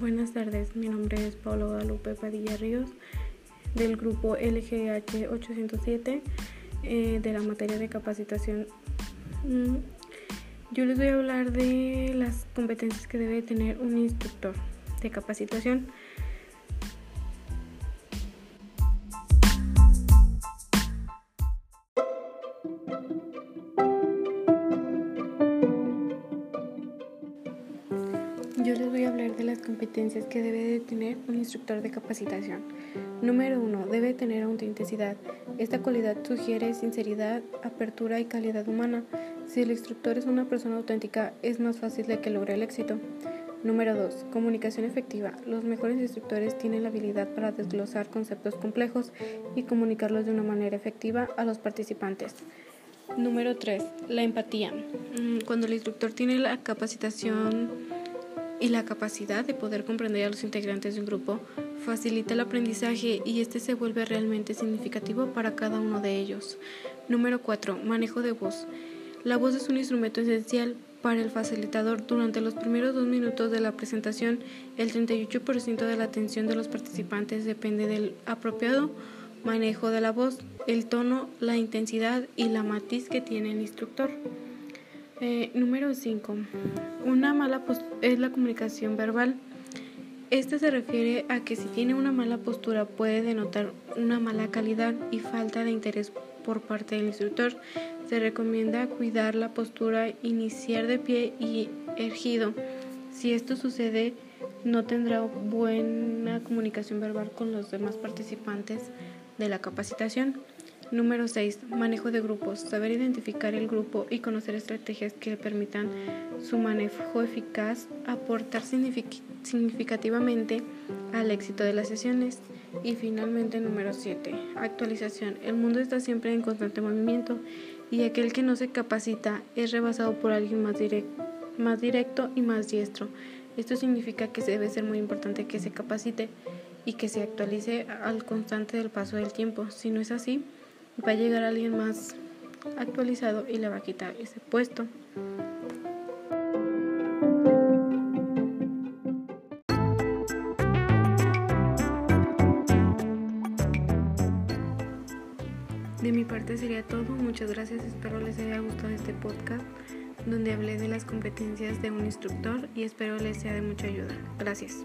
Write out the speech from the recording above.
Buenas tardes, mi nombre es Pablo Guadalupe Padilla Ríos del grupo LGH 807 eh, de la materia de capacitación. Mm, yo les voy a hablar de las competencias que debe tener un instructor de capacitación. Yo les voy a hablar de las competencias que debe de tener un instructor de capacitación. Número 1. Debe tener autenticidad. Esta cualidad sugiere sinceridad, apertura y calidad humana. Si el instructor es una persona auténtica, es más fácil de que logre el éxito. Número 2. Comunicación efectiva. Los mejores instructores tienen la habilidad para desglosar conceptos complejos y comunicarlos de una manera efectiva a los participantes. Número 3. La empatía. Mm, cuando el instructor tiene la capacitación y la capacidad de poder comprender a los integrantes de un grupo facilita el aprendizaje y este se vuelve realmente significativo para cada uno de ellos. Número 4. Manejo de voz. La voz es un instrumento esencial para el facilitador. Durante los primeros dos minutos de la presentación, el 38% de la atención de los participantes depende del apropiado manejo de la voz, el tono, la intensidad y la matiz que tiene el instructor. Eh, número 5. Una mala es la comunicación verbal. Este se refiere a que si tiene una mala postura puede denotar una mala calidad y falta de interés por parte del instructor. Se recomienda cuidar la postura, iniciar de pie y ergido. Si esto sucede, no tendrá buena comunicación verbal con los demás participantes de la capacitación. Número 6. Manejo de grupos. Saber identificar el grupo y conocer estrategias que le permitan su manejo eficaz, aportar significativamente al éxito de las sesiones. Y finalmente, número 7. Actualización. El mundo está siempre en constante movimiento y aquel que no se capacita es rebasado por alguien más, más directo y más diestro. Esto significa que debe ser muy importante que se capacite y que se actualice al constante del paso del tiempo. Si no es así, va a llegar alguien más actualizado y le va a quitar ese puesto. De mi parte sería todo. Muchas gracias. Espero les haya gustado este podcast donde hablé de las competencias de un instructor y espero les sea de mucha ayuda. Gracias.